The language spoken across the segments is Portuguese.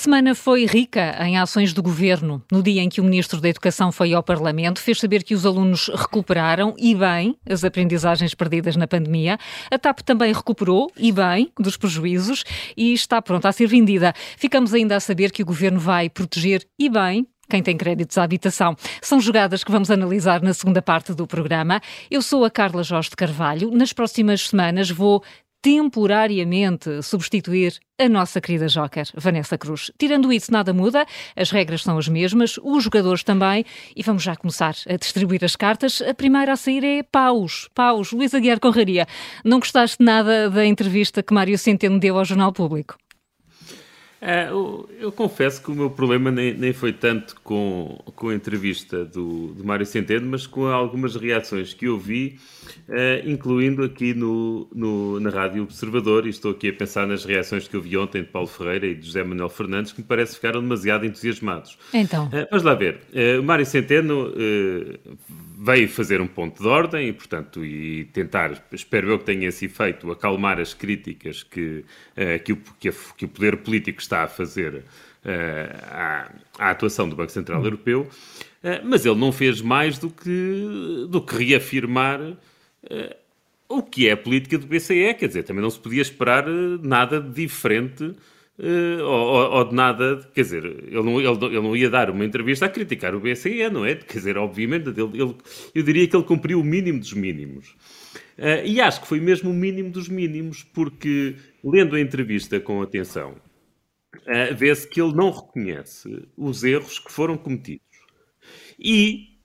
semana foi rica em ações do governo. No dia em que o Ministro da Educação foi ao Parlamento, fez saber que os alunos recuperaram e bem as aprendizagens perdidas na pandemia. A TAP também recuperou e bem dos prejuízos e está pronta a ser vendida. Ficamos ainda a saber que o governo vai proteger e bem quem tem créditos à habitação. São jogadas que vamos analisar na segunda parte do programa. Eu sou a Carla Jorge de Carvalho. Nas próximas semanas vou temporariamente substituir a nossa querida Joker, Vanessa Cruz. Tirando isso, nada muda, as regras são as mesmas, os jogadores também, e vamos já começar a distribuir as cartas. A primeira a sair é Paus. Paus, Luís Aguiar Conraria. Não gostaste nada da entrevista que Mário Centeno deu ao Jornal Público? É, eu, eu, confesso que o meu problema nem, nem foi tanto com, com a entrevista do, do Mário Centeno, mas com algumas reações que eu vi, uh, incluindo aqui no, no, na Rádio Observador, e estou aqui a pensar nas reações que eu vi ontem de Paulo Ferreira e de José Manuel Fernandes, que me parece ficaram demasiado entusiasmados. Então. Uh, vamos lá ver. Uh, o Mário Centeno veio fazer um ponto de ordem e, portanto, e tentar, espero eu que tenha esse efeito, acalmar as críticas que, uh, que, o, que, a, que, o poder político está a fazer uh, à, à, atuação do Banco Central Europeu, uh, mas ele não fez mais do que, do que reafirmar o que é a política do BCE, quer dizer, também não se podia esperar nada diferente Uh, ou, ou, de nada, quer dizer, ele não, ele, ele, não ia dar uma entrevista a criticar o BCE, não é? Quer dizer, obviamente, ele, ele eu diria que ele cumpriu o mínimo dos mínimos. Uh, e acho que foi mesmo o mínimo dos mínimos, porque, lendo a entrevista com atenção, uh, vê-se que ele não reconhece os erros que foram cometidos. E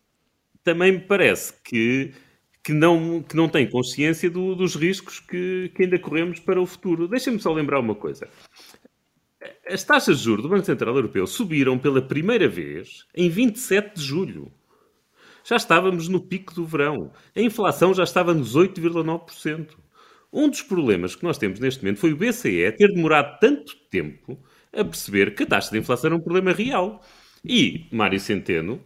também me parece que, que, não, que não tem consciência do, dos riscos que, que ainda corremos para o futuro. Deixa-me só lembrar uma coisa. As taxas de juros do Banco Central Europeu subiram pela primeira vez em 27 de julho. Já estávamos no pico do verão. A inflação já estava nos 8,9%. Um dos problemas que nós temos neste momento foi o BCE ter demorado tanto tempo a perceber que a taxa de inflação era um problema real. E Mário Centeno,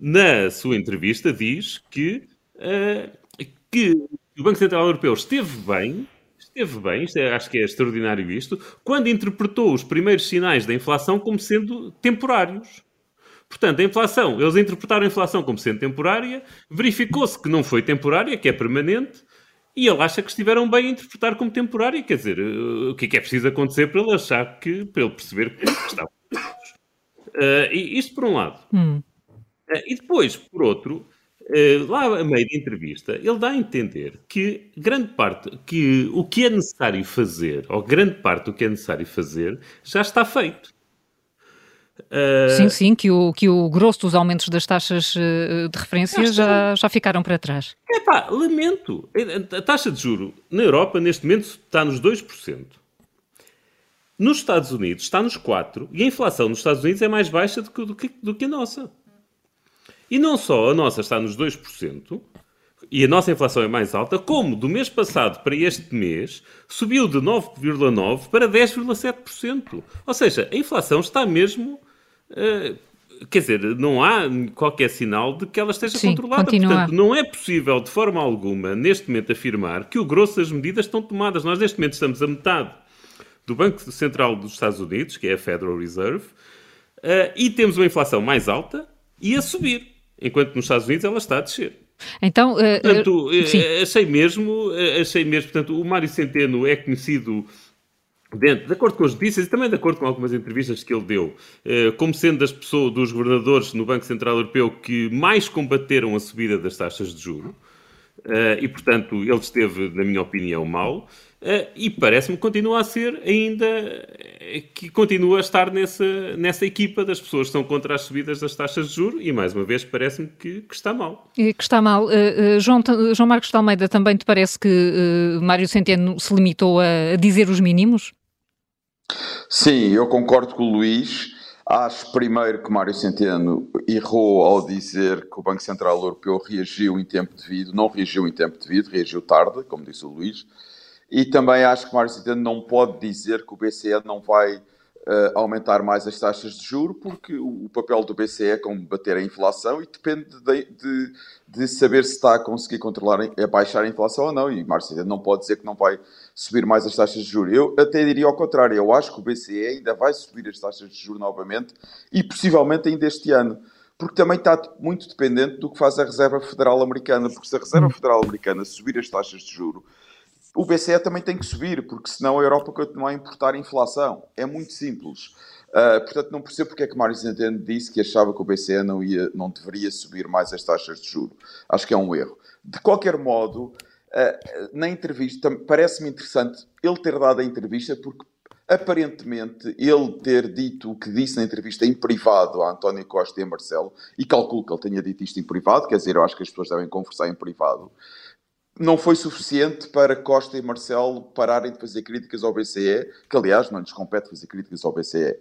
na sua entrevista, diz que, uh, que o Banco Central Europeu esteve bem esteve bem, isto é, acho que é extraordinário isto, quando interpretou os primeiros sinais da inflação como sendo temporários. Portanto, a inflação, eles interpretaram a inflação como sendo temporária, verificou-se que não foi temporária, que é permanente, e ele acha que estiveram bem a interpretar como temporária. Quer dizer, o que é que é preciso acontecer para ele achar que, para ele perceber que está. Uh, isto por um lado. Hum. Uh, e depois, por outro, eh, lá a meio da entrevista, ele dá a entender que grande parte, que o que é necessário fazer, ou grande parte do que é necessário fazer, já está feito. Uh... Sim, sim, que o, que o grosso dos aumentos das taxas eh, de referência já, já ficaram para trás. É pá, lamento. A taxa de juro na Europa, neste momento, está nos 2%. Nos Estados Unidos está nos 4% e a inflação nos Estados Unidos é mais baixa do que, do que, do que a nossa. E não só a nossa está nos 2%, e a nossa inflação é mais alta, como do mês passado para este mês subiu de 9,9% para 10,7%. Ou seja, a inflação está mesmo. Uh, quer dizer, não há qualquer sinal de que ela esteja Sim, controlada. Continua. Portanto, não é possível de forma alguma, neste momento, afirmar que o grosso das medidas estão tomadas. Nós, neste momento, estamos a metade do Banco Central dos Estados Unidos, que é a Federal Reserve, uh, e temos uma inflação mais alta e a subir enquanto nos Estados Unidos ela está a descer. Então, uh, portanto, uh, achei mesmo, achei mesmo, portanto, o Mário Centeno é conhecido dentro, de acordo com as notícias e também de acordo com algumas entrevistas que ele deu, como sendo das pessoas, dos governadores no Banco Central Europeu que mais combateram a subida das taxas de juro. E, portanto, ele esteve, na minha opinião, mal. Uh, e parece-me que continua a ser ainda que continua a estar nessa, nessa equipa das pessoas que são contra as subidas das taxas de juros e mais uma vez parece-me que, que, está mal. E que está mal. Uh, uh, João, João Marcos de Almeida, também te parece que Mário Centeno se limitou a, a dizer os mínimos? Sim, eu concordo com o Luís. Acho primeiro que Mário Centeno errou ao dizer que o Banco Central Europeu reagiu em tempo devido. Não reagiu em tempo devido, reagiu tarde, como disse o Luís. E também acho que Mário Centeno não pode dizer que o BCE não vai uh, aumentar mais as taxas de juro, porque o, o, papel do BCE é combater a inflação e depende de, de, de saber se está a conseguir controlar, a baixar a inflação ou não. E Márcio não pode dizer que não vai subir mais as taxas de juros. Eu até diria ao contrário, eu acho que o BCE ainda vai subir as taxas de juros novamente e possivelmente ainda este ano porque também está muito dependente do que faz a Reserva Federal Americana, porque se a Reserva Federal Americana subir as taxas de juro, o BCE também tem que subir, porque senão a Europa continua a importar inflação. É muito simples. Uh, portanto, não percebo porque é que Mário Centeno disse que achava que o BCE não, ia, não deveria subir mais as taxas de juro. Acho que é um erro. De qualquer modo, uh, na entrevista, parece-me interessante ele ter dado a entrevista, porque aparentemente ele ter dito o que disse na entrevista em privado a António Costa e a Marcelo, e calculo que ele tenha dito isto em privado, quer dizer, eu acho que as pessoas devem conversar em privado, não foi suficiente para Costa e Marcelo pararem de fazer críticas ao BCE, que aliás não lhes compete fazer críticas ao BCE.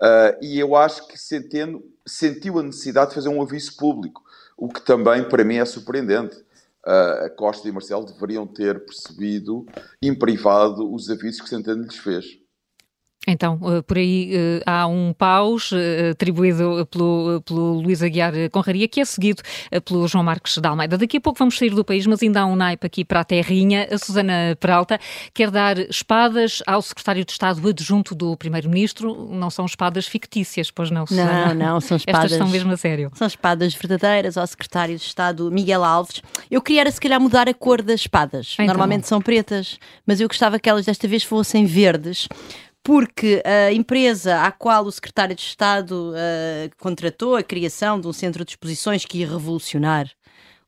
Uh, e eu acho que Centeno sentiu a necessidade de fazer um aviso público, o que também para mim é surpreendente. Uh, Costa e Marcelo deveriam ter percebido em privado os avisos que Centeno lhes fez. Então, eh, por aí eh, há um paus eh, atribuído pelo, pelo Luís Aguiar Conraria, que é seguido pelo João Marcos da Almeida. Daqui a pouco vamos sair do país, mas ainda há um naipe aqui para a terrinha. A Susana Peralta quer dar espadas ao secretário de Estado adjunto do Primeiro-Ministro. Não são espadas fictícias, pois não, Susana? Não, não, são espadas... Estas são mesmo a sério. São espadas verdadeiras ao secretário de Estado Miguel Alves. Eu queria, era, se calhar, mudar a cor das espadas. Então. Normalmente são pretas, mas eu gostava que elas desta vez fossem verdes porque a empresa à qual o secretário de Estado uh, contratou a criação de um centro de exposições que ia revolucionar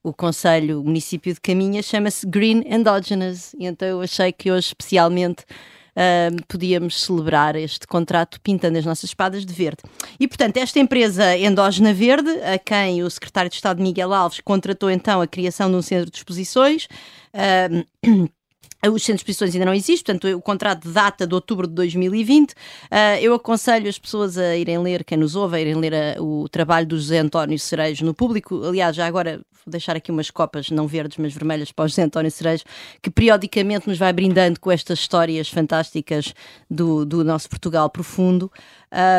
o Conselho o Município de Caminha chama-se Green Endogenous. E então eu achei que hoje, especialmente, uh, podíamos celebrar este contrato pintando as nossas espadas de verde. E, portanto, esta empresa endógena verde, a quem o secretário de Estado Miguel Alves contratou então a criação de um centro de exposições. Uh, Os centros de exposições ainda não existem, portanto, o contrato data de outubro de 2020. Uh, ah, eu aconselho as pessoas a irem ler, quem nos ouve, a irem ler a, o trabalho do José António Cerejo no público. Aliás, já agora vou deixar aqui umas copas, não verdes, mas vermelhas, para o José António Cerejo, que periodicamente nos vai brindando com estas histórias fantásticas do, do nosso Portugal profundo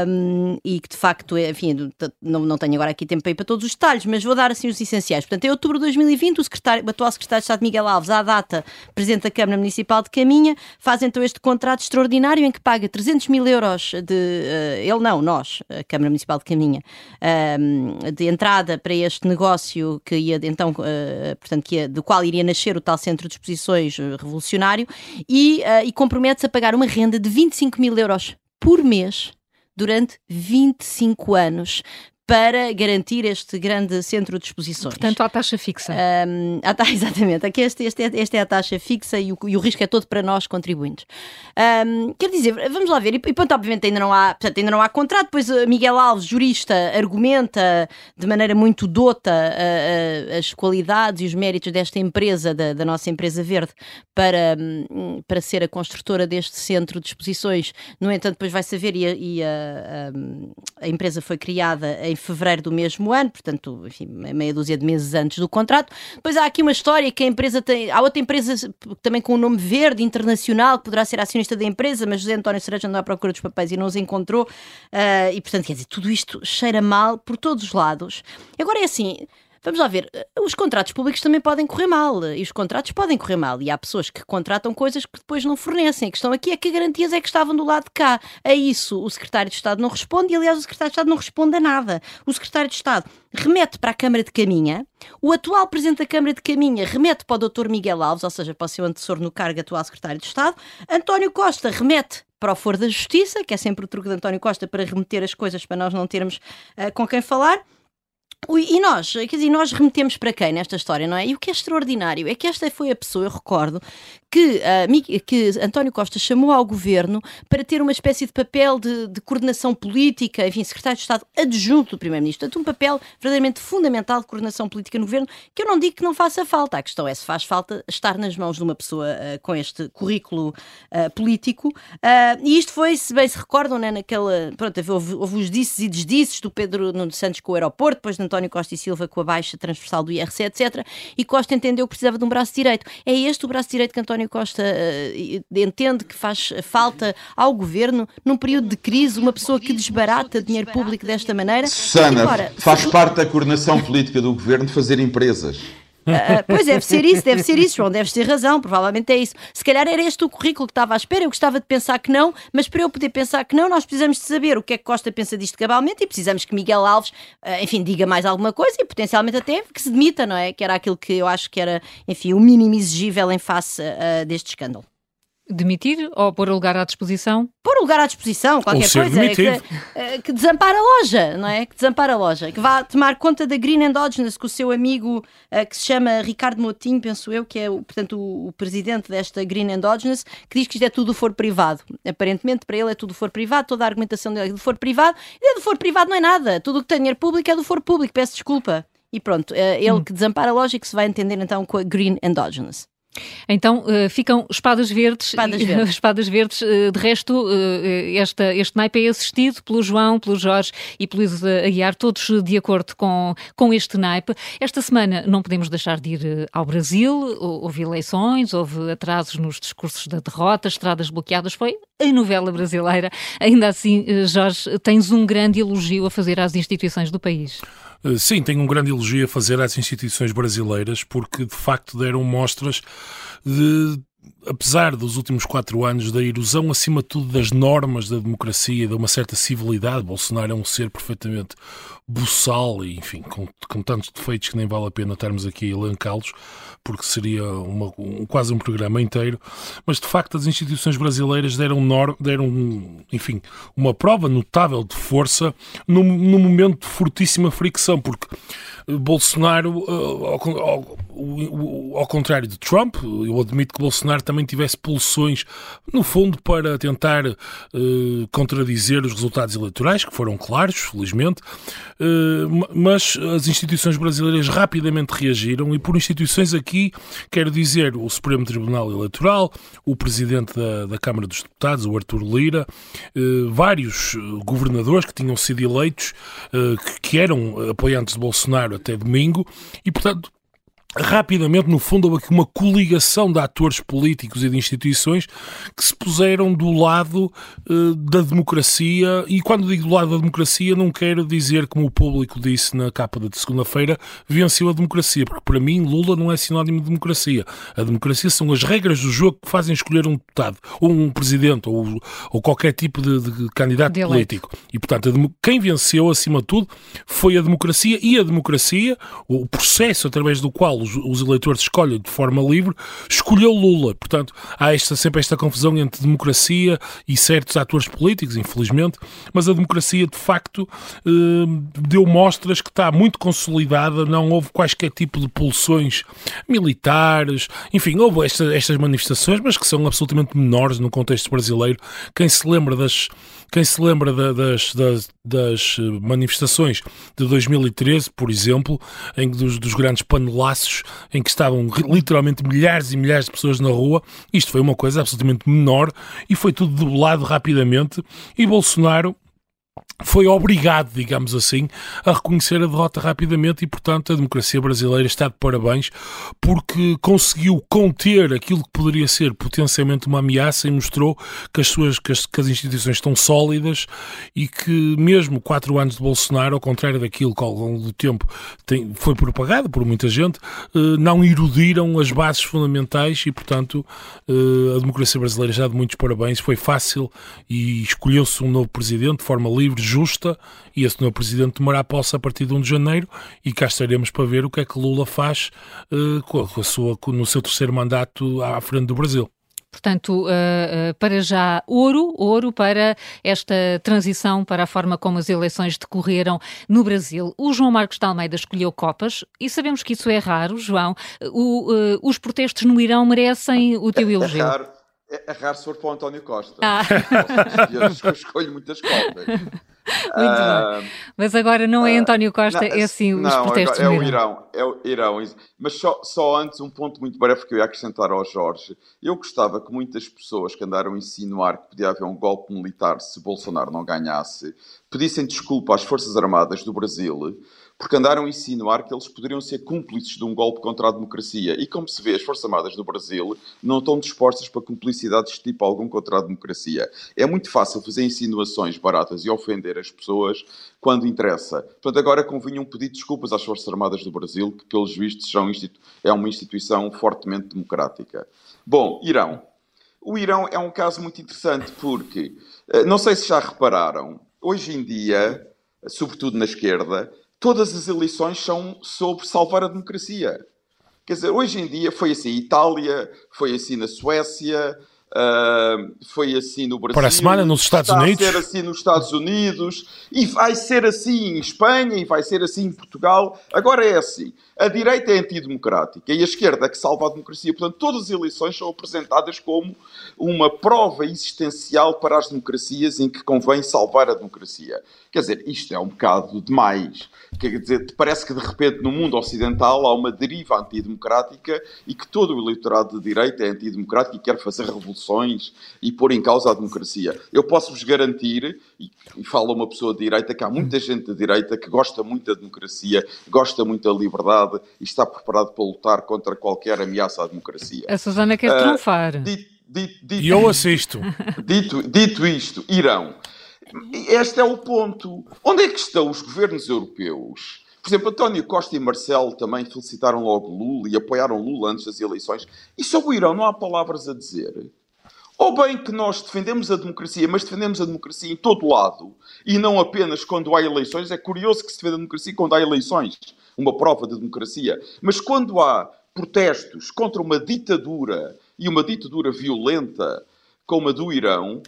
um, e que de facto, é, enfim, não, não tenho agora aqui tempo para ir para todos os detalhes, mas vou dar assim os essenciais. Portanto, em outubro de 2020, o, secretário, o atual secretário de Estado Miguel Alves, à data, presidente da Câmara Municipal de Caminha, faz então este contrato extraordinário em que paga 300 mil euros de. Uh, ele não, nós, a Câmara Municipal de Caminha, uh, de entrada para este negócio que ia então, uh, portanto, que ia, do qual iria nascer o tal centro de exposições eh, revolucionário e, e compromete-se a pagar uma renda de 25 mil euros por mês durante 25 anos para garantir este grande centro de exposições. Portanto, a taxa fixa. Um, a, exatamente, aqui este, este, este, é a taxa fixa e o, e o risco é todo para nós contribuintes. Um, quer dizer, vamos lá ver, e, e pronto, obviamente ainda não há, portanto, ainda não há contrato, depois Miguel Alves, jurista, argumenta de maneira muito dota uh, uh, as qualidades e os méritos desta empresa, da, da nossa empresa verde, para, um, para ser a construtora deste centro de exposições. No entanto, depois vai saber e a, e a, a, a empresa foi criada em fevereiro do mesmo ano, portanto, enfim, meia dúzia de meses antes do contrato. Depois há aqui uma história que a empresa tem. Há outra empresa também com um nome verde, internacional, que poderá ser acionista da empresa, mas José António Cereja andou à procura dos papéis e não os encontrou. Uh, e, portanto, quer dizer, tudo isto cheira mal por todos os lados. Agora é assim. Vamos lá ver, os contratos públicos também podem correr mal e os contratos podem correr mal e há pessoas que contratam coisas que depois não fornecem. A questão aqui é que garantias é que estavam do lado de cá. A isso o secretário de Estado não responde e, aliás, o secretário de Estado não responde a nada. O secretário de Estado remete para a Câmara de Caminha, o atual presidente da Câmara de Caminha remete para o Dr. Miguel Alves, ou seja, para o seu antecessor no cargo atual secretário de Estado, António Costa remete para o Foro da Justiça, que é sempre o truque de António Costa para remeter as coisas para nós não termos uh, com quem falar. E nós, quer dizer, nós remetemos para quem nesta história, não é? E o que é extraordinário é que esta foi a pessoa, eu recordo, que, uh, que António Costa chamou ao governo para ter uma espécie de papel de, de coordenação política, enfim, secretário de Estado adjunto do Primeiro-Ministro. Portanto, um papel verdadeiramente fundamental de coordenação política no governo, que eu não digo que não faça falta. A questão é se faz falta estar nas mãos de uma pessoa uh, com este currículo uh, político. e isto foi, se bem se recordam, né, naquela. Pronto, houve, houve os disses e desdisses do Pedro Nuno Santos com o aeroporto, depois de António Costa e Silva com a baixa transversal do IRC, etc. E Costa entendeu que precisava de um braço direito. É este o braço direito que António Costa uh, entende que faz falta ao governo num período de crise, uma pessoa que desbarata dinheiro público desta maneira. Susana, faz parte da coordenação política do governo fazer empresas. Uh, pois deve ser isso, deve ser isso, João, deves ter razão, provavelmente é isso. Se calhar era este o currículo que estava à espera, eu gostava de pensar que não, mas para eu poder pensar que não, nós precisamos de saber o que é que Costa pensa disto cabalmente e precisamos que Miguel Alves, uh, enfim, diga mais alguma coisa e potencialmente até que se demita, não é? Que era aquilo que eu acho que era, enfim, o mínimo exigível em face uh, deste escândalo. Demitir ou pôr o lugar à disposição? Pôr o lugar à disposição, qualquer coisa. Que, eh, que desampara a loja, não é? Que desampara a loja. Que vá tomar conta da Green Endogenous com o seu amigo uh, que se chama Ricardo Motinho, penso eu, que é o, portanto, o, o, presidente desta Green Endogenous, que diz que isto é tudo for privado. Aparentemente, para ele é tudo for privado, toda a argumentação dele é do for privado. E do for privado não é nada. Tudo o que tem dinheiro público é do for público. Peço desculpa. E pronto, uh, ele hum. que desampara a loja e que se vai entender então com a Green Endogenous. Então uh, ficam espadas verdes. Espadas verdes. espadas verdes. Uh, de resto, uh, esta, este naipe é assistido pelo João, pelo Jorge e pelo Luís Aguiar, todos de acordo com, com este naipe. Esta semana não podemos deixar de ir ao Brasil. Houve eleições, houve atrasos nos discursos da derrota, estradas bloqueadas. Foi a novela brasileira. Ainda assim, Jorge, tens um grande elogio a fazer às instituições do país. Eh, sim, tenho um grande elogio a fazer às instituições brasileiras, porque de facto deram mostras de apesar dos últimos quatro anos da erosão, acima de tudo, das normas da democracia, de uma certa civilidade, Bolsonaro é um ser perfeitamente buçal e, enfim, com, com tantos defeitos que nem vale a pena estarmos aqui a elencá-los, porque seria uma, um, quase um programa inteiro. Mas, de facto, as instituições brasileiras deram, deram enfim, uma prova notável de força num, num momento de fortíssima fricção, porque Bolsonaro, ao, ao, ao, contrário de Trump, eu admito que Bolsonaro também tivesse pulsões, no fundo, para tentar uh, contradizer os resultados eleitorais, que foram claros, felizmente, uh, mas as instituições brasileiras rapidamente reagiram, e por instituições aqui quero dizer o Supremo Tribunal Eleitoral, o Presidente da, da Câmara dos Deputados, o Artur Lira, vários governadores que tinham sido eleitos, que, que eram apoiantes de Bolsonaro até domingo e, portanto, rapidamente, no fundo, houve aqui uma coligação de atores políticos e de instituições que se puseram do lado uh, da democracia. E quando digo do lado da democracia, não quero dizer, como o público disse na capa de segunda-feira, venceu a democracia, porque para mim Lula não é sinónimo de democracia. A democracia são as regras do jogo que fazem escolher um deputado, ou um presidente, ou, ou qualquer tipo de, de candidato de político. E, portanto, quem venceu, acima de tudo, foi a democracia e a democracia, o processo através do qual os, os eleitores escolhem de forma livre, escolheu Lula. Portanto, há esta, sempre esta confusão entre democracia e certos atores políticos, infelizmente, mas a democracia, de facto, eh, deu mostras que está muito consolidada, não houve quaisquer tipo de pulsões militares, enfim, houve esta, estas manifestações, mas que são absolutamente menores no contexto brasileiro. Quem se lembra das quem se lembra da, das, das, das, manifestações de 2013, por exemplo, em dos, dos grandes panelaços em que estavam literalmente milhares e milhares de pessoas na rua, isto foi uma coisa absolutamente menor e foi tudo debelado rapidamente e Bolsonaro foi obrigado, digamos assim, a reconhecer a derrota rapidamente e, portanto, a democracia brasileira está de parabéns porque conseguiu conter aquilo que poderia ser potencialmente uma ameaça e mostrou que as suas que as, que as instituições estão sólidas e que mesmo quatro anos de Bolsonaro, ao contrário daquilo que ao longo do tempo tem, foi propagado por muita gente, eh, não erudiram as bases fundamentais e, portanto, eh, a democracia brasileira está de muitos parabéns. Foi fácil e escolheu-se um novo presidente de forma livre, justa, e esse novo presidente tomará posse a partir de 1 de janeiro, e cá estaremos para ver o que é que Lula faz uh, com a sua, no seu terceiro mandato à frente do Brasil. Portanto, uh, uh, para já, ouro, ouro para esta transição, para a forma como as eleições decorreram no Brasil. O João Marcos de Almeida escolheu copas e sabemos que isso é raro, João. O, os protestos no Irão merecem o teu elogio. É raro, é, é raro se for para o António Costa. Ah. Eu escolho muitas copas. Muito uh, bem. Mas agora não é ah, António Costa, não, é assim os não, protestos é o Irão. É o Irão. Mas só, só antes, um ponto muito breve que eu ia acrescentar ao Jorge. Eu gostava que muitas pessoas que andaram a insinuar que podia haver um golpe militar se Bolsonaro não ganhasse, pedissem desculpa às Forças Armadas do Brasil, porque andaram a insinuar que eles poderiam ser cúmplices de um golpe contra a democracia. E como se vê, as Forças Armadas do Brasil não estão dispostas para cumplicidades de tipo algum contra a democracia. É muito fácil fazer insinuações baratas e ofender as pessoas quando interessa. Portanto, agora convinham pedir desculpas às Forças Armadas do Brasil, que, pelos vistos, são é uma instituição fortemente democrática. Bom, Irão. O Irão é um caso muito interessante porque, eh, não sei se já repararam, hoje em dia, sobretudo na esquerda, todas as eleições são sobre salvar a democracia. Quer dizer, hoje em dia foi assim Itália, foi assim na Suécia, Uh, foi assim no Brasil. Para a semana nos Estados está Unidos. Vai ser assim nos Estados Unidos. E vai ser assim em Espanha e vai ser assim em Portugal. Agora é assim. A direita é antidemocrática e a esquerda é que salva a democracia. Portanto, todas as eleições são apresentadas como uma prova existencial para as democracias em que convém salvar a democracia. Quer dizer, isto é um bocado demais. Quer dizer, parece que de repente no mundo ocidental há uma deriva antidemocrática e que todo o eleitorado de direita é antidemocrático e quer fazer revoluções e pôr em causa a democracia. Eu posso-vos garantir, e, e fala uma pessoa de direita, que há muita gente de direita que gosta muito da democracia, gosta muito da liberdade e está preparado para lutar contra qualquer ameaça à democracia. A Susana quer uh, trunfar. Dito, dito, dito, e eu assisto. Dito, dito isto, Irão. Este é o ponto. Onde é que estão os governos europeus? Por exemplo, António Costa e Marcelo também felicitaram logo Lula e apoiaram Lula antes das eleições. E sobre o Irão não há palavras a dizer. Ou bem que nós defendemos a democracia, mas defendemos a democracia em todo lado, e não apenas quando há eleições. É curioso que se defenda a democracia quando há eleições uma prova de democracia. Mas quando há protestos contra uma ditadura e uma ditadura violenta como a do Irão,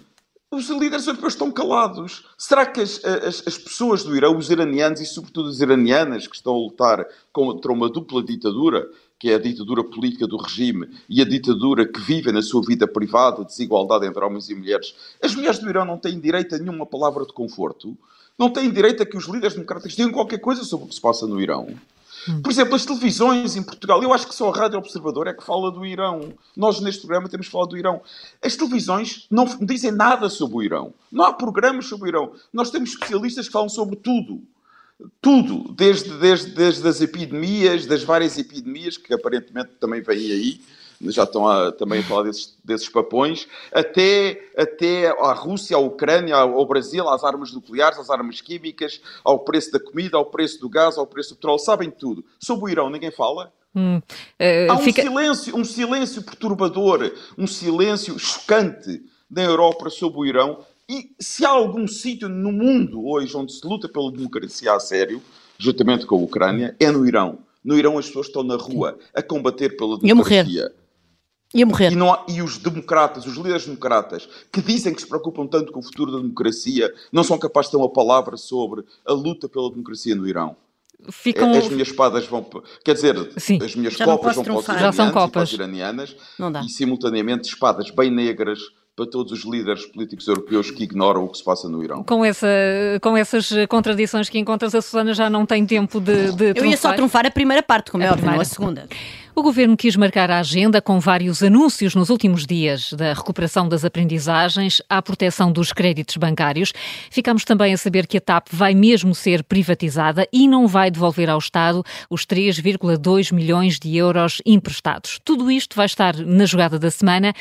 os líderes europeus estão calados. Será que as, as, as, pessoas do Irão, os iranianos e sobretudo as iranianas que estão a lutar contra uma dupla ditadura, que é a ditadura política do regime e a ditadura que vive na sua vida privada, desigualdade entre homens e mulheres, as mulheres do Irão não têm direito a nenhuma palavra de conforto? não têm direito a que os líderes democráticos digam qualquer coisa sobre o que se passa no Irão. Hum. Por exemplo, as televisões em Portugal, eu acho que só a Rádio Observador é que fala do Irão. Nós, neste programa, temos falado do Irão. As televisões não dizem nada sobre o Irão. Não há programas sobre o Irão. Nós temos especialistas que falam sobre tudo. Tudo. Desde, desde, desde as epidemias, das várias epidemias, que aparentemente também vêm aí, já estão a, também a falar desses, desses papões, até, até à Rússia, à Ucrânia, ao Brasil, às armas nucleares, às armas químicas, ao preço da comida, ao preço do gás, ao preço do petróleo, sabem tudo. Sobre o Irão ninguém fala. Hum, uh, Há um, fica... silêncio, um silêncio perturbador, um silêncio chocante da Europa sobre o Irão. E se há algum sítio no mundo hoje onde se luta pela democracia a sério, juntamente com a Ucrânia, é no Irão. No Irão as pessoas estão na rua a combater pela democracia. Ia morrer. E, há, e, os democratas, os líderes democratas, que dizem que se preocupam tanto com o futuro da democracia, não são capazes de ter uma palavra sobre a luta pela democracia no Irão. Ficam... As minhas espadas vão. Quer dizer, Sim. as minhas copas vão para os iranianos, Já são copas. para as iranianas e simultaneamente espadas bem negras para todos os líderes políticos europeus que ignoram o que se passa no Irão. Com, essa, com essas contradições que encontras, a Susana já não tem tempo de, de Eu ia só trunfar a primeira parte, como é óbvio, não a segunda. O governo quis marcar a agenda com vários anúncios nos últimos dias da recuperação das aprendizagens à proteção dos créditos bancários. Ficamos também a saber que a TAP vai mesmo ser privatizada e não vai devolver ao Estado os 3,2 milhões de euros emprestados. Tudo isto vai estar na jogada da semana.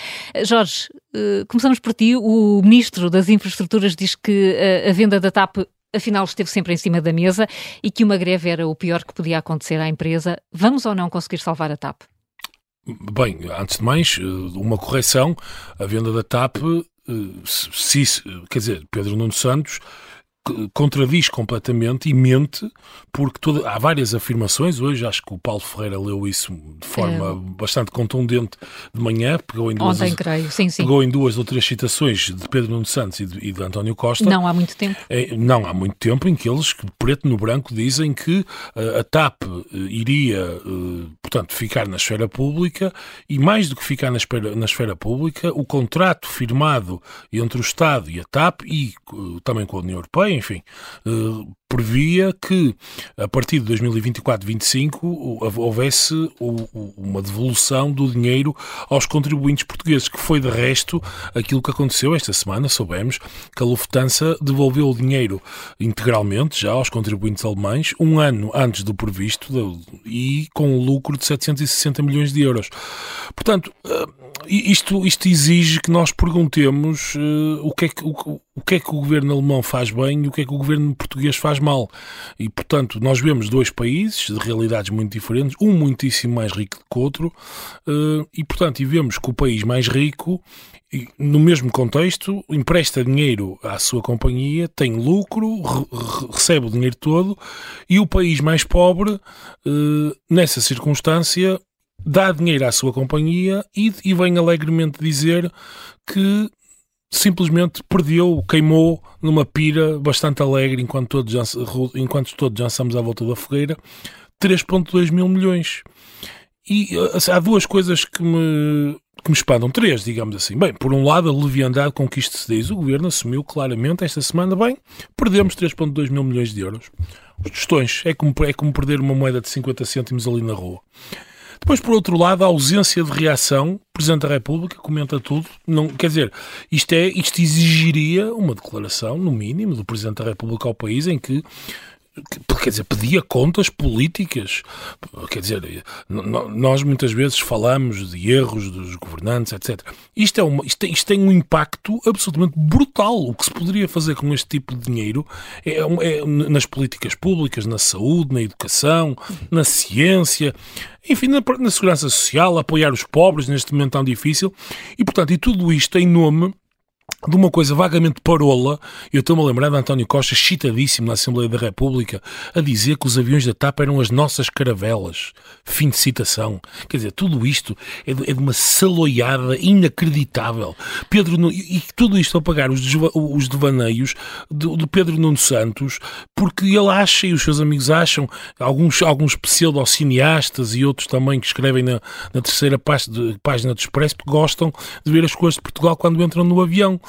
Jorge, eh, começamos por ti. O Ministro das Infraestruturas diz que eh, a venda da TAP afinal esteve sempre em cima da mesa e que uma greve era o pior que podia acontecer à empresa. Vamos ou não conseguir salvar a TAP? Bem, antes de mais, eh, uma correção. A venda da TAP, se, se, quer dizer, Pedro Nuno Santos contradiz completamente e mente, porque toda, há várias afirmações. Hoje acho que o Paulo Ferreira leu isso de forma é. bastante contundente de manhã, pegou em duas, Ontem, creio. Sim, sim. Pegou em duas ou três citações de Pedro Nuno Santos e de, e de António Costa. Não há muito tempo. É, não há muito tempo em que eles, preto no branco, dizem que uh, a TAP uh, iria, uh, portanto, ficar na esfera pública e, mais do que ficar na esfera, na esfera pública, o contrato firmado entre o Estado e a TAP e também com a União Europeia enfim, uh, previa que a partir de 2024-25 houvesse uma devolução do dinheiro aos contribuintes portugueses, que foi de resto aquilo que aconteceu esta semana. Soubemos que a Lufthansa devolveu o dinheiro integralmente já aos contribuintes alemães, um ano antes do previsto e com um lucro de 760 milhões de euros. Portanto, eh, isto, isto exige que nós perguntemos uh, o, que é que, o, o que é que o governo alemão faz bem e o que é que o governo português faz mal. E, portanto, nós vemos dois países de realidades muito diferentes, um muitíssimo mais rico que o outro, uh, e, portanto, e vemos que o país mais rico, no mesmo contexto, empresta dinheiro à sua companhia, tem lucro, re recebe o dinheiro todo, e o país mais pobre, uh, nessa circunstância, dá dinheiro à sua companhia e vem alegremente dizer que simplesmente perdeu, queimou numa pira bastante alegre enquanto todos enquanto todos estamos à volta da fogueira 3.2 mil milhões. E assim, há duas coisas que me, que me espantam, três, digamos assim. Bem, por um lado, a leviandade com que isto se diz. O governo assumiu claramente esta semana, bem, perdemos 3.2 mil milhões de euros. Os tostões, é como, é como perder uma moeda de 50 cêntimos ali na rua. Depois, por outro lado, a ausência de reação. O Presidente da República comenta tudo. Não, quer dizer, isto, é, isto exigiria uma declaração, no mínimo, do Presidente da República ao país em que quer dizer, pedia contas políticas. Quer dizer, nós muitas vezes falamos de erros dos governantes, etc. Isto, é uma, isto, tem, isto tem um impacto absolutamente brutal. O que se poderia fazer com este tipo de dinheiro é, é nas políticas públicas, na saúde, na educação, na ciência, enfim, na, na segurança social, apoiar os pobres neste momento tão difícil. E, portanto, e tudo isto em nome de uma coisa vagamente parola, eu estou-me a lembrar de António Costa, citadíssimo na Assembleia da República, a dizer que os aviões da TAP eram as nossas caravelas. Fim de citação. Quer dizer, tudo isto é de, é de uma saloiada inacreditável. Pedro, e tudo isto a pagar os, os devaneios do, de Pedro Nuno Santos, porque ele acha, e os seus amigos acham, alguns, alguns pseudo-cineastas e outros também que escrevem na, na terceira página do Expresso, gostam de ver as coisas de Portugal quando entram no avião.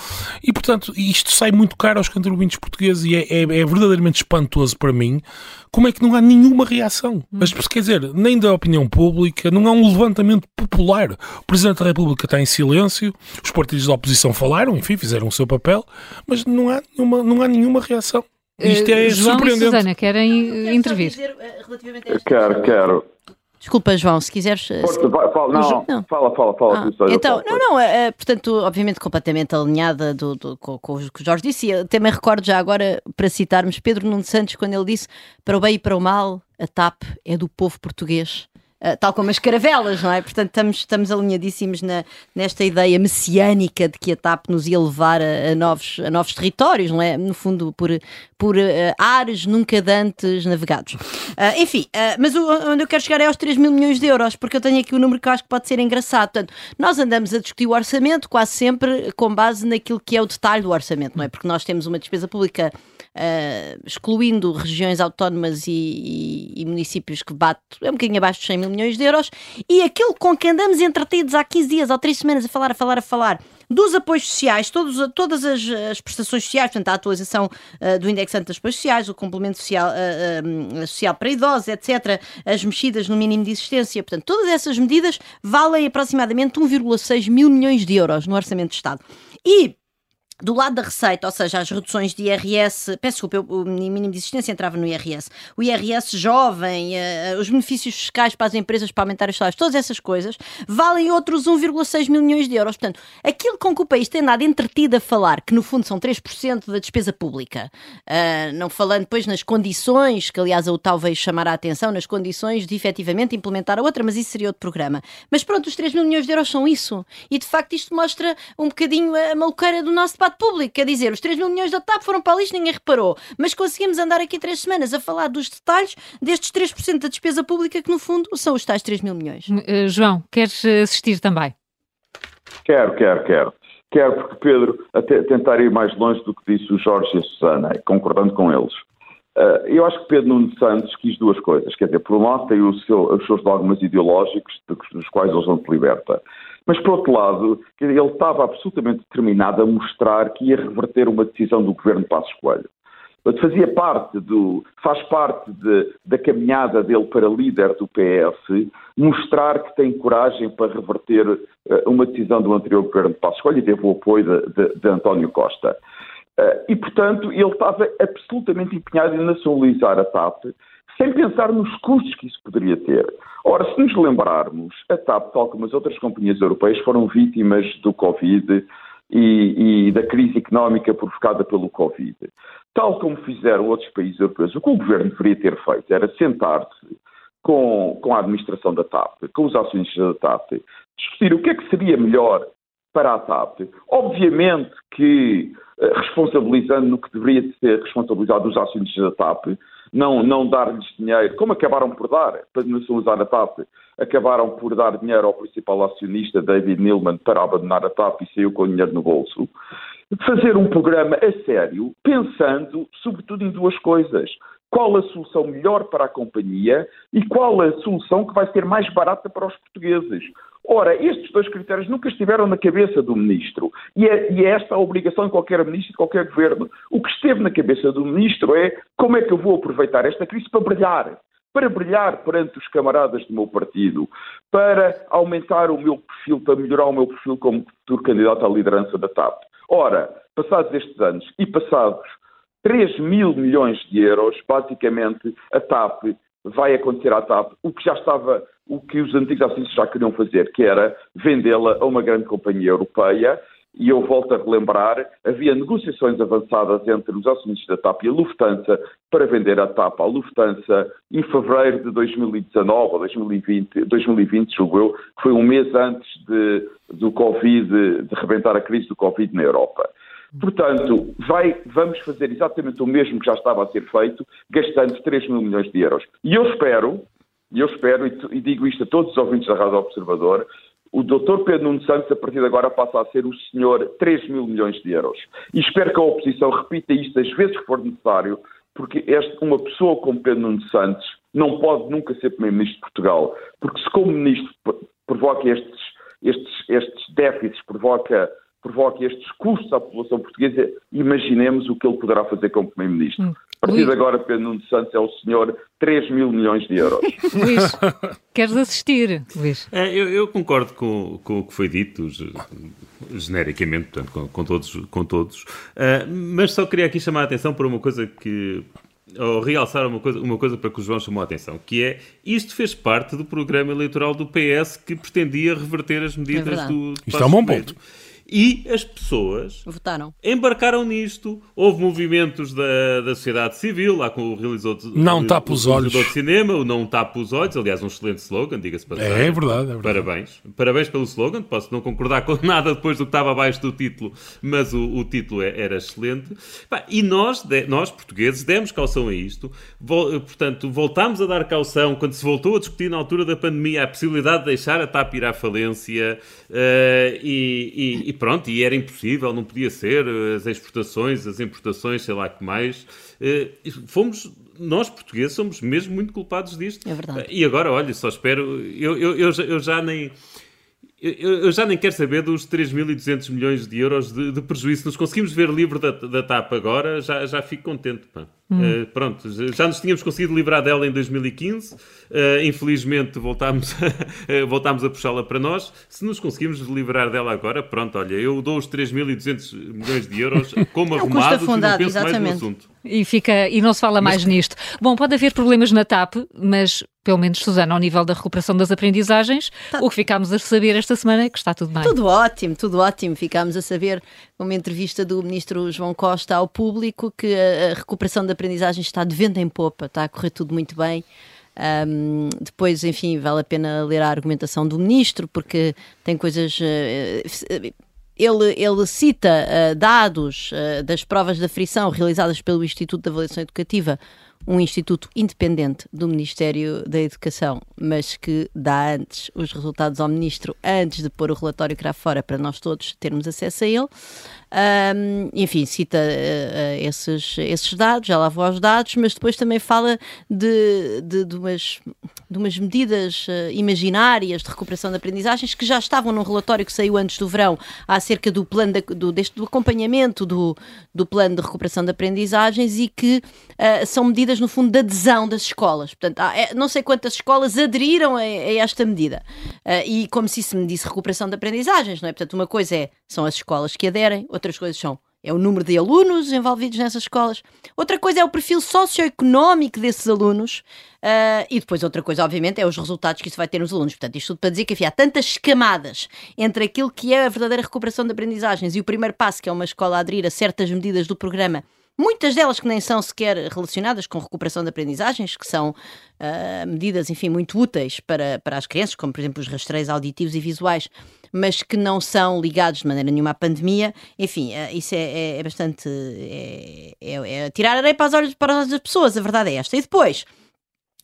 E, portanto, isto sai muito caro aos contribuintes portugueses e é, é, é verdadeiramente espantoso para mim como é que não há nenhuma reação. Mas, quer dizer, nem da opinião pública, não há um levantamento popular. O Presidente da República está em silêncio, os partidos da oposição falaram, enfim, fizeram o seu papel, mas não há nenhuma, não há nenhuma reação. Isto é uh, João surpreendente. E Susana, querem intervir? Eh, quero, quero. Desculpa, João, se quiseres. Se... fala, não, não, fala, fala, fala. Ah, então, não, não, é, portanto, obviamente completamente alinhada do, do, com, com, o que o Jorge disse. E também recordo já agora, para citarmos Pedro Nuno Santos, quando ele disse: para o bem e para o mal, a TAP é do povo português. Uh, tal como as caravelas, não é? Portanto, estamos, estamos alinhadíssimos na, nesta ideia messiânica de que a TAP nos ia levar a, a novos, a novos territórios, não é? No fundo, por, por uh, ares nunca dantes navegados. Uh, enfim, mas o, onde eu quero chegar é aos 3 mil milhões de euros, porque eu tenho aqui um número que eu acho que pode ser engraçado. Portanto, nós andamos a discutir o orçamento quase sempre com base naquilo que é o detalhe do orçamento, não é? Porque nós temos uma despesa pública uh, excluindo regiões autónomas e, e, e, municípios que bate é um bocadinho abaixo dos 100 mil milhões de euros, e aquilo com que andamos entretidos há 15 dias ou 3 semanas a falar, a falar, a falar, dos apoios sociais, todos, todas as, as, prestações sociais, portanto, a atualização uh, do indexante das apoios sociais, o complemento social, uh, uh, social para idosos, etc., as mexidas no mínimo de existência, portanto, todas essas medidas valem aproximadamente 1,6 mil milhões de euros no Orçamento de Estado. E do lado da receita, ou seja, as reduções de IRS, peço desculpa, o mínimo de existência entrava no IRS, o IRS jovem, uh, os benefícios fiscais para as empresas para aumentar os salários, todas essas coisas, valem outros 1,6 mil milhões de euros. Portanto, aquilo com que o país tem nada entretido a falar, que no fundo são 3% da despesa pública, uh, não falando depois nas condições, que aliás o tal veio chamar a atenção, nas condições de efetivamente implementar a outra, mas isso seria outro programa. Mas pronto, os 3 mil milhões de euros são isso. E de facto isto mostra um bocadinho a maluqueira do nosso debate público. Quer dizer, os 3 mil milhões da TAP foram para a lixo, ninguém reparou. Mas conseguimos andar aqui três semanas a falar dos detalhes destes 3% da despesa pública que, no fundo, são os tais 3 mil milhões. Uh, João, queres assistir também? Quero, quero, quero. Quero, porque Pedro, até tentar ir mais longe do que disse o Jorge e a Susana, concordando com eles. Uh, eu acho que Pedro Nuno Santos quis duas coisas. Quer dizer, por um lado tem seu, os seus dogmas ideológicos, dos quais ele não se liberta. Mas, por outro lado, ele estava absolutamente determinado a mostrar que ia reverter uma decisão do governo Passos Coelho. fazia parte do, faz parte de, da caminhada dele para líder do PS, mostrar que tem coragem para reverter uh, uma decisão do anterior governo de Passos Coelho e teve o apoio de, de, de António Costa. Uh, e, portanto, ele estava absolutamente empenhado em nacionalizar a TAP, sem pensar nos custos que isso poderia ter. Ora, se nos lembrarmos, a TAP, tal como as outras companhias europeias, foram vítimas do Covid e, e, da crise económica provocada pelo Covid. Tal como fizeram outros países europeus, o que o governo deveria ter feito era sentar-se com, com a administração da TAP, com os acionistas da TAP, discutir o que é que seria melhor para a TAP. Obviamente que eh, responsabilizando no que deveria ser responsabilizado os acionistas da TAP, não, não dar-lhes dinheiro, como acabaram por dar, para nacionalizar a TAP, acabaram por dar dinheiro ao principal acionista, David Neilman, para abandonar a TAP e saiu com o dinheiro no bolso. Fazer um programa a sério, pensando sobretudo em duas coisas. Qual a solução melhor para a companhia e qual a solução que vai ser mais barata para os portugueses. Ora, estes dois critérios nunca estiveram na cabeça do ministro. E é, e é esta a obrigação de qualquer ministro, de qualquer governo. O que esteve na cabeça do ministro é como é que eu vou aproveitar esta crise para brilhar. Para brilhar perante os camaradas do meu partido, para aumentar o meu perfil, para melhorar o meu perfil como futuro candidato à liderança da TAP. Ora, passados estes anos e passados 3 mil milhões de euros, basicamente a TAP vai acontecer à TAP o que já estava, o que os antigos acionistas já queriam fazer, que era vendê-la a uma grande companhia europeia. E eu volto a relembrar, havia negociações avançadas entre os acionistas da TAP e a Lufthansa para vender a TAP à Lufthansa em fevereiro de 2019 ou 2020, 2020 julgo eu, que foi um mês antes de, do Covid, de rebentar a crise do Covid na Europa. Portanto, vai, vamos fazer exatamente o mesmo que já estava a ser feito, gastando 3 mil milhões de euros. E eu espero, e eu espero, e, digo isto a todos os ouvintes da Rádio Observador, o Dr. Pedro Nuno Santos, a partir de agora, passa a ser o senhor 3 mil milhões de euros. E espero que a oposição repita isto as vezes que for necessário, porque este, uma pessoa como Pedro Nuno Santos não pode nunca ser Primeiro-Ministro de Portugal, porque se como Ministro provoca estes, estes, estes déficits, provoca provoque estes custos à população portuguesa, imaginemos o que ele poderá fazer como Primeiro-Ministro. Hum. A partir de agora, Pedro Nuno Santos é o senhor 3 mil milhões de euros. Luís, queres assistir, Luís? É, eu, eu, concordo com, com, o que foi dito, genericamente, portanto, com, com todos, com todos. Uh, mas só queria aqui chamar a atenção para uma coisa que ou realçar uma coisa, uma coisa para que o João chamou a atenção, que é isto fez parte do programa eleitoral do PS que pretendia reverter as medidas é do, do Isto é um bom ponto. E as pessoas Votaram. embarcaram nisto. Houve movimentos da, da sociedade civil, lá com o realizador, não o, tapa os olhos. de cinema, o Não Tapa os Olhos, aliás, um excelente slogan, diga-se para é, é verdade, é verdade. Parabéns. Parabéns pelo slogan. Posso não concordar com nada depois do que estava abaixo do título, mas o, o título é, era excelente. e nós, nós, portugueses, demos caução a isto. Vol, portanto, voltámos a dar caução quando se voltou a discutir na altura da pandemia a possibilidade de deixar a TAP ir à falência uh, e, e pronto, e era impossível, não podia ser, as exportações, as importações, sei lá que mais. Eh, fomos, nós portugueses somos mesmo muito culpados disto. É verdade. E agora, olha, só espero, eu, eu, eu, eu já nem eu, eu, já nem quero saber dos 3.200 milhões de euros de, de, prejuízo. Se nos conseguimos ver livre da, da TAP agora, já, já fico contente. Hum. Uh, pronto, já nos tínhamos conseguido livrar dela em 2015. Uh, eh, infelizmente voltámos a, eh, voltámos a puxá-la para nós. Se nos conseguimos livrar dela agora, pronto, olha, eu dou os 3.200 milhões de euros como é arrumado e não penso exatamente. mais no assunto. E, fica, e não se fala mais nisto. Bom, pode haver problemas na TAP, mas pelo menos, Susana, ao nível da recuperação das aprendizagens, tá. o que ficámos a saber esta semana é que está tudo bem. Tudo ótimo, tudo ótimo. Ficámos a saber, uma entrevista do ministro João Costa ao público, que a, a recuperação da aprendizagem está de venda em popa, está a correr tudo muito bem. Um, depois, enfim, vale a pena ler a argumentação do ministro, porque tem coisas. Uh, ele, ele cita uh, dados uh, das provas da frição realizadas pelo Instituto de Avaliação Educativa um instituto independente do Ministério da Educação, mas que dá antes os resultados ao Ministro, antes de pôr o relatório cá fora para nós todos termos acesso a ele. Um, enfim, cita uh, esses, esses dados, já lá vou aos dados, mas depois também fala de, de, de umas, de umas medidas uh, imaginárias de recuperação de aprendizagens que já estavam num relatório que saiu antes do verão acerca do plano de, do, deste, do acompanhamento do, do plano de recuperação de aprendizagens e que são medidas, no fundo, de adesão das escolas. Portanto, há, é, não sei quantas escolas aderiram a, a esta medida. e como se isso me disse recuperação de aprendizagens, não é? Portanto, uma coisa é, são as escolas que aderem, outras coisas são é o número de alunos envolvidos nessas escolas. Outra coisa é o perfil socioeconómico desses alunos. Uh, e depois outra coisa, obviamente, é os resultados que isso vai ter nos alunos. Portanto, isto tudo para dizer que enfim, há tantas camadas entre aquilo que é a verdadeira recuperação de aprendizagens e o primeiro passo, que é uma escola aderir a certas medidas do programa muitas delas que nem são sequer relacionadas com recuperação de aprendizagens, que são uh, medidas, enfim, muito úteis para, para as crianças, como por exemplo os rastreios auditivos e visuais, mas que não são ligados de maneira nenhuma à pandemia. Enfim, uh, isso é, é, é bastante. É, é, é, tirar areia para os olhos para as pessoas, a verdade é esta. E depois.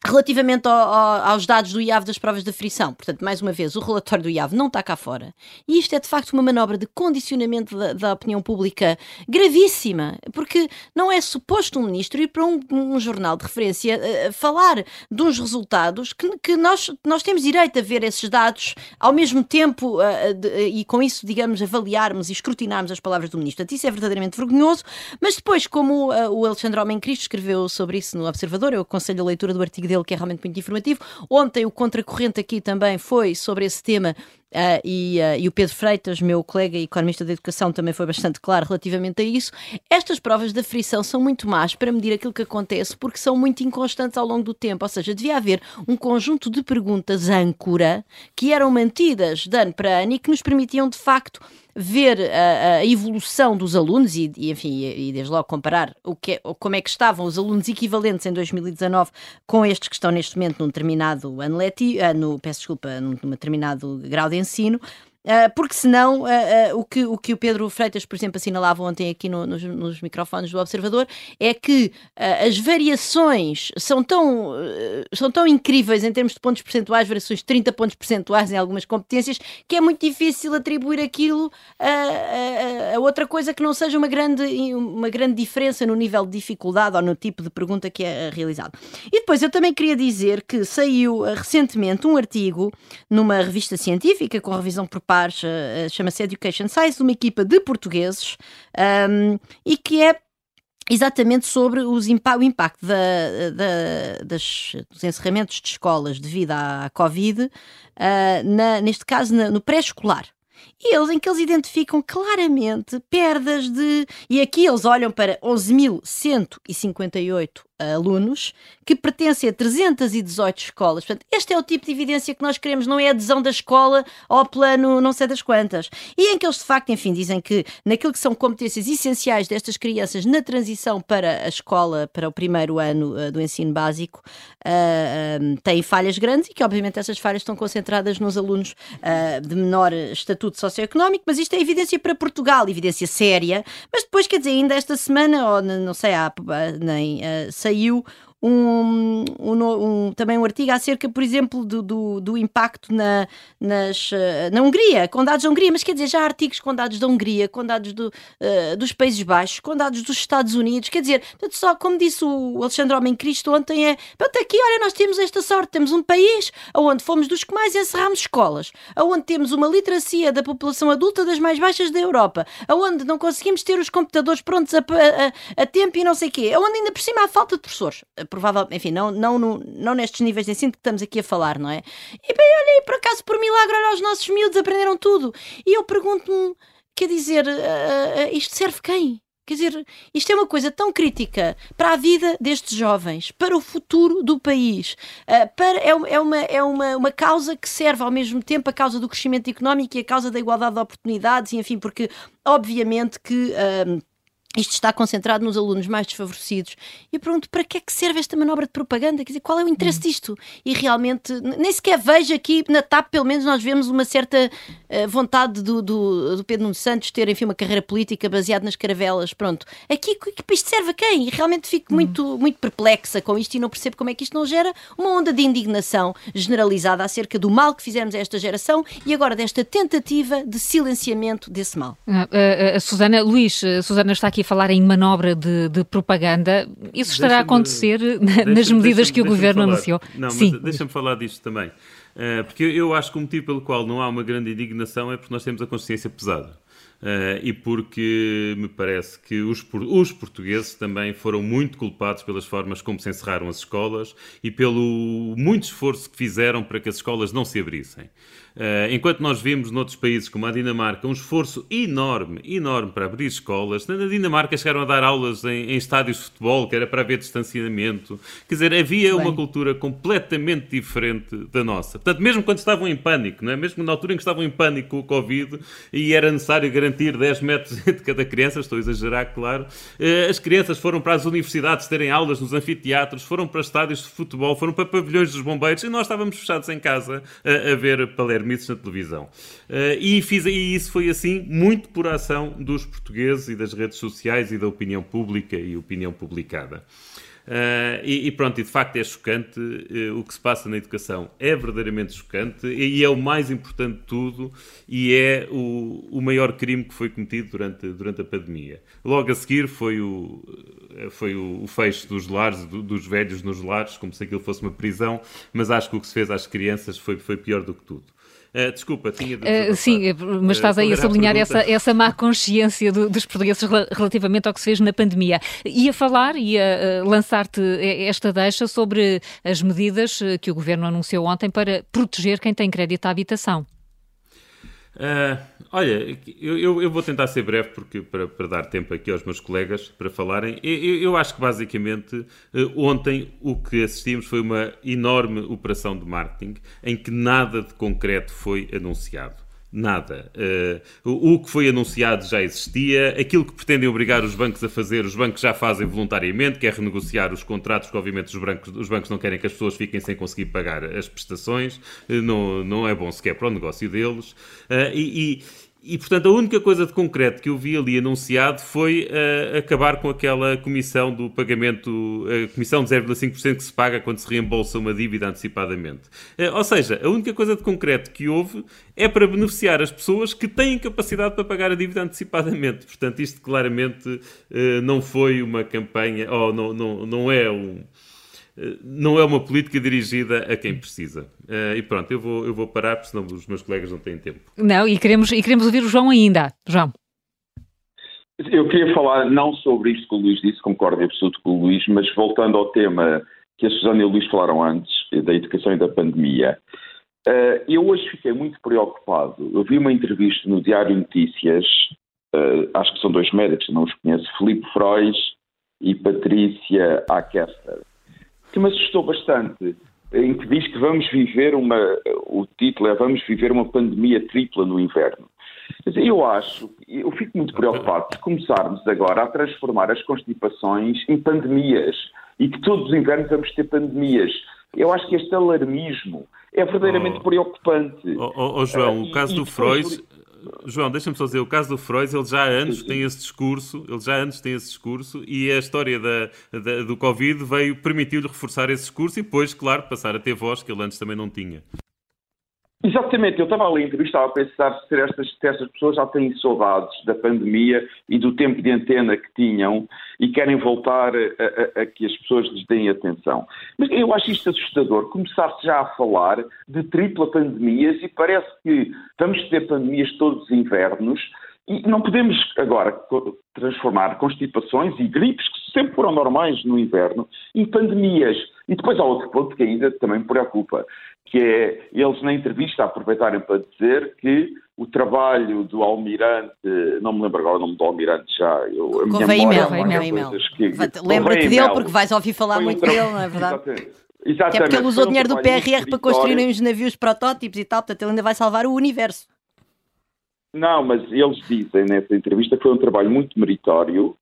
Relativamente ao, ao, aos dados do IAV das provas de frição, portanto, mais uma vez, o relatório do IAV não está cá fora. E isto é de facto uma manobra de condicionamento da, da opinião pública gravíssima, porque não é suposto um ministro ir para um, um jornal de referência uh, falar de uns resultados que, que, nós, nós temos direito a ver esses dados ao mesmo tempo uh, de, uh, e com isso, digamos, avaliarmos e escrutinarmos as palavras do ministro. Portanto, isso é verdadeiramente vergonhoso, mas depois, como o Alexandre Homem Cristo escreveu sobre isso no Observador, eu aconselho a leitura do artigo dele, que é realmente muito informativo. Ontem o Contracorrente aqui também foi sobre esse tema Uh, e, uh, e, o Pedro Freitas, meu colega e economista da educação, também foi bastante claro relativamente a isso. Estas provas de frição são muito más para medir aquilo que acontece porque são muito inconstantes ao longo do tempo. Ou seja, devia haver um conjunto de perguntas âncora que eram mantidas de ano para ano e que nos permitiam de facto ver a, a evolução dos alunos e, e enfim, e, e, desde logo comparar o que é, como é que estavam os alunos equivalentes em 2019 com estes que estão neste momento num determinado ano letivo, ano, peço desculpa, num determinado grau de ensino. Uh, porque senão uh, uh, o, que, o que o Pedro Freitas, por exemplo, assinalava ontem aqui no, nos, nos, microfones do Observador é que as variações são tão, são tão incríveis em termos de pontos percentuais, variações de 30 pontos percentuais em algumas competências, que é muito difícil atribuir aquilo a, a, a, outra coisa que não seja uma grande, uma grande diferença no nível de dificuldade ou no tipo de pergunta que é realizado. E depois eu também queria dizer que saiu recentemente um artigo numa revista científica com revisão por pares, uh, chama-se Education Science, uma equipa de portugueses um, e que é exatamente sobre os, o impacto da, da, das, dos encerramentos de escolas devido à Covid, uh, na, neste caso na, no pré-escolar. E eles em que eles identificam claramente perdas de. E aqui eles olham para 11.158 alunos que pertencem a 318 escolas. Portanto, este é o tipo de evidência que nós queremos, não é adesão da escola ao plano não sei das quantas. E em que eles, de facto, enfim, dizem que naquilo que são competências essenciais destas crianças na transição para a escola, para o primeiro ano uh, do ensino básico, uh, têm falhas grandes e que, obviamente, essas falhas estão concentradas nos alunos uh, de menor estatuto socioeconómico, mas isto é evidência para Portugal, evidência séria. Mas depois, quer dizer, ainda esta semana, ou não sei, há, nem saiu um, um, um, também um artigo acerca, por exemplo, do, do, do impacto na, nas, eh, na Hungria, com dados da Hungria, mas quer dizer, já há artigos com dados da Hungria, com dados do, uh, dos Países Baixos, com dados dos Estados Unidos, quer dizer, portanto, só como disse o Alexandre Homem Cristo ontem, é pronto, aqui, olha, nós temos esta sorte, temos um país onde fomos dos que mais encerramos escolas, onde temos uma literacia da população adulta das mais baixas da Europa, onde não conseguimos ter os computadores prontos a, a, a tempo e não sei o quê, onde ainda por cima há falta de professores provavelmente, enfim, não, não, no, não nestes níveis de ensino que estamos aqui a falar, não é? E bem, olha, e por acaso, por milagre, olha, os nossos miúdos aprenderam tudo. E eu pergunto-me, quer dizer, uh, isto serve quem? Quer dizer, isto é uma coisa tão crítica para a vida destes jovens, para o futuro do país. Para, é é, uma, é uma, uma causa que serve ao mesmo tempo a causa do crescimento económico e a causa da igualdade de oportunidades, e enfim, porque obviamente que. Isto está concentrado nos alunos mais desfavorecidos. E eu pergunto, para que é que serve esta manobra de propaganda? Quer dizer, qual é o interesse hum. disto? E realmente, nem sequer vejo aqui, na TAP pelo menos nós vemos uma certa uh, vontade do, do, do, Pedro Nuno Santos ter, enfim, uma carreira política baseada nas caravelas, pronto. Aqui, isto serve a quem? E realmente fico hum. muito, muito perplexa com isto e não percebo como é que isto não gera uma onda de indignação generalizada acerca do mal que fizemos a esta geração e agora desta tentativa de silenciamento desse mal. Uh, uh, Susana, Luís, Susana está aqui aqui a falar em manobra de, de propaganda. Isso estará a acontecer nas medidas que o Governo anunciou? Não, Sim. mas deixa-me falar disto também. Uh, porque eu acho que o motivo pelo qual não há uma grande indignação é porque nós temos a consciência pesada. Uh, e porque me parece que os, os, portugueses também foram muito culpados pelas formas como se encerraram as escolas e pelo muito esforço que fizeram para que as escolas não se abrissem. Uh, enquanto nós vimos noutros países como a Dinamarca um esforço enorme, enorme para abrir escolas, na Dinamarca chegaram a dar aulas em, em estádios de futebol, que era para haver distanciamento. Quer dizer, havia Bem. uma cultura completamente diferente da nossa. Portanto, mesmo quando estavam em pânico, não é? mesmo na altura em que estavam em pânico com o Covid e era necessário garantir 10 metros entre cada criança, estou a exagerar, claro, uh, as crianças foram para as universidades terem aulas nos anfiteatros, foram para estádios de futebol, foram para pavilhões dos bombeiros e nós estávamos fechados em casa a, a ver Palermo ermites na televisão. Uh, e, fiz, e isso foi assim muito por ação dos portugueses e das redes sociais e da opinião pública e opinião publicada. Uh, e, e, pronto, e de facto é chocante uh, o que se passa na educação. É verdadeiramente chocante e, e, é o mais importante de tudo e é o, o maior crime que foi cometido durante, durante a pandemia. Logo a seguir foi o, foi o, o fecho dos lares, do, dos velhos nos lares, como se aquilo fosse uma prisão, mas acho que o que se fez às crianças foi, foi pior do que tudo. Uh, desculpa, tinha de uh, Sim, eh, mas estás aí a sublinhar essa, essa má consciência do, dos portugueses relativamente ao que se fez na pandemia. Ia falar, ia lançar-te esta deixa sobre as medidas que o Governo anunciou ontem para proteger quem tem crédito à habitação. Uh, olha, eu, eu, vou tentar ser breve porque, para, para, dar tempo aqui aos meus colegas para falarem. Eu, eu acho que basicamente uh, ontem o que assistimos foi uma enorme operação de marketing em que nada de concreto foi anunciado. Nada. Uh, o, que foi anunciado já existia. Aquilo que pretendem obrigar os bancos a fazer, os bancos já fazem voluntariamente, que é renegociar os contratos, que obviamente os bancos, os bancos não querem que as pessoas fiquem sem conseguir pagar as prestações. Uh, não, não é bom sequer para o negócio deles. Uh, e e, portanto, a única coisa de concreto que eu vi ali anunciado foi uh, acabar com aquela comissão do pagamento, a uh, comissão de 0,5% que se paga quando se reembolsa uma dívida antecipadamente. Uh, ou seja, a única coisa de concreto que houve é para beneficiar as pessoas que têm capacidade para pagar a dívida antecipadamente. Portanto, isto claramente eh, não foi uma campanha, ou não, não, não é um não é uma política dirigida a quem precisa. Uh, e pronto, eu vou, eu vou parar, porque senão os meus colegas não têm tempo. Não, e queremos, e queremos ouvir o João ainda. João. Eu queria falar não sobre isto que o Luís disse, concordo em absoluto com o Luís, mas voltando ao tema que a Susana e o Luís falaram antes, da educação e da pandemia. Uh, eu hoje fiquei muito preocupado. Eu vi uma entrevista no Diário Notícias, uh, acho que são dois médicos, não os conheço, Filipe Frois e Patrícia Akerster que me assustou bastante, em que diz que vamos viver uma. O título é Vamos viver uma pandemia tripla no inverno. Eu acho, eu fico muito preocupado se começarmos agora a transformar as constipações em pandemias e que todos os invernos vamos ter pandemias. Eu acho que este alarmismo é verdadeiramente oh, preocupante. Oh, oh, oh João, uh, o caso do e Freud. João, deixa-me só dizer, o caso do Freud, ele já há anos tem esse discurso, ele já há anos tem esse discurso e a história da, da do Covid veio, permitiu-lhe reforçar esse discurso e depois, claro, passar a ter voz que ele antes também não tinha. Exatamente, eu estava ali em entrevista a pensar se estas, se estas pessoas já têm saudades da pandemia e do tempo de antena que tinham e querem voltar a, a, a que as pessoas lhes deem atenção. Mas eu acho isto assustador, começar-se já a falar de tripla pandemias e parece que vamos ter pandemias todos os invernos e não podemos agora transformar constipações e gripes, que sempre foram normais no inverno, em pandemias. E depois há outro ponto que ainda também me preocupa, que é eles na entrevista aproveitarem para dizer que o trabalho do almirante, não me lembro agora o nome do almirante já, eu, a minha memória email, Lembra-te dele porque vais ouvir falar muito um dele, não é verdade? Exatamente. Exatamente. Que é porque ele usou dinheiro do PRR para construírem os navios protótipos e tal, portanto ele ainda vai salvar o universo. Não, mas eles dizem nessa entrevista que foi um trabalho muito meritório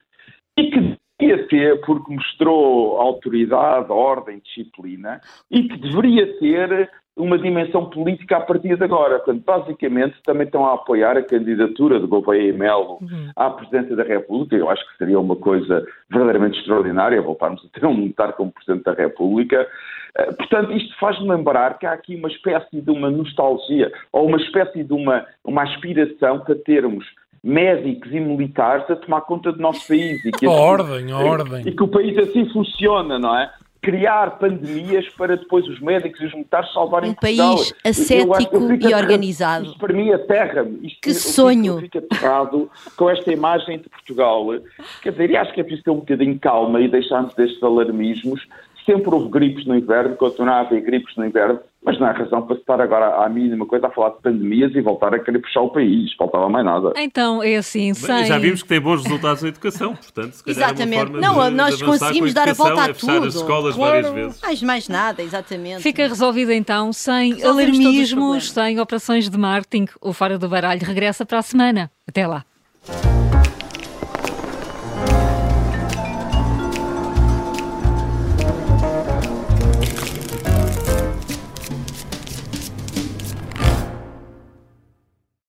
e que deveria ter, porque mostrou autoridade, ordem, disciplina, e que deveria ter uma dimensão política a partir de agora. Portanto, basicamente, também estão a apoiar a candidatura de Gouveia e Melo uhum. à presidência da República. Eu acho que seria uma coisa verdadeiramente extraordinária voltarmos a ter um militar como presidente da República. Eh, portanto, isto faz-me lembrar que há aqui uma espécie de uma nostalgia ou uma espécie de uma, uma aspiração para termos médicos e militares a tomar conta do nosso país. E que a assim, ordem, a ordem. E que o país assim funciona, não é? criar pandemias para depois os médicos e os militares salvarem um país ascético e organizado. Isto para mim aterra-me. Que sonho! Eu fico aterrado com esta imagem de Portugal. Quer dizer, e acho que é preciso ter um bocadinho de calma e deixarmos destes alarmismos. Sempre houve gripes no inverno, continua a haver gripes no inverno, mas não há razão para estar agora à mínima coisa a falar de pandemias e voltar a querer puxar o país. Faltava mais nada. Então, é assim, sem... Já vimos que tem bons resultados na educação, portanto, se calhar Exatamente. É uma forma não, de, nós de conseguimos dar a volta a é tudo. as escolas claro. várias vezes. Mais, mais nada, exatamente. Fica resolvido então, sem Resolvemos alarmismos, sem operações de marketing. O Fora do Baralho regressa para a semana. Até lá.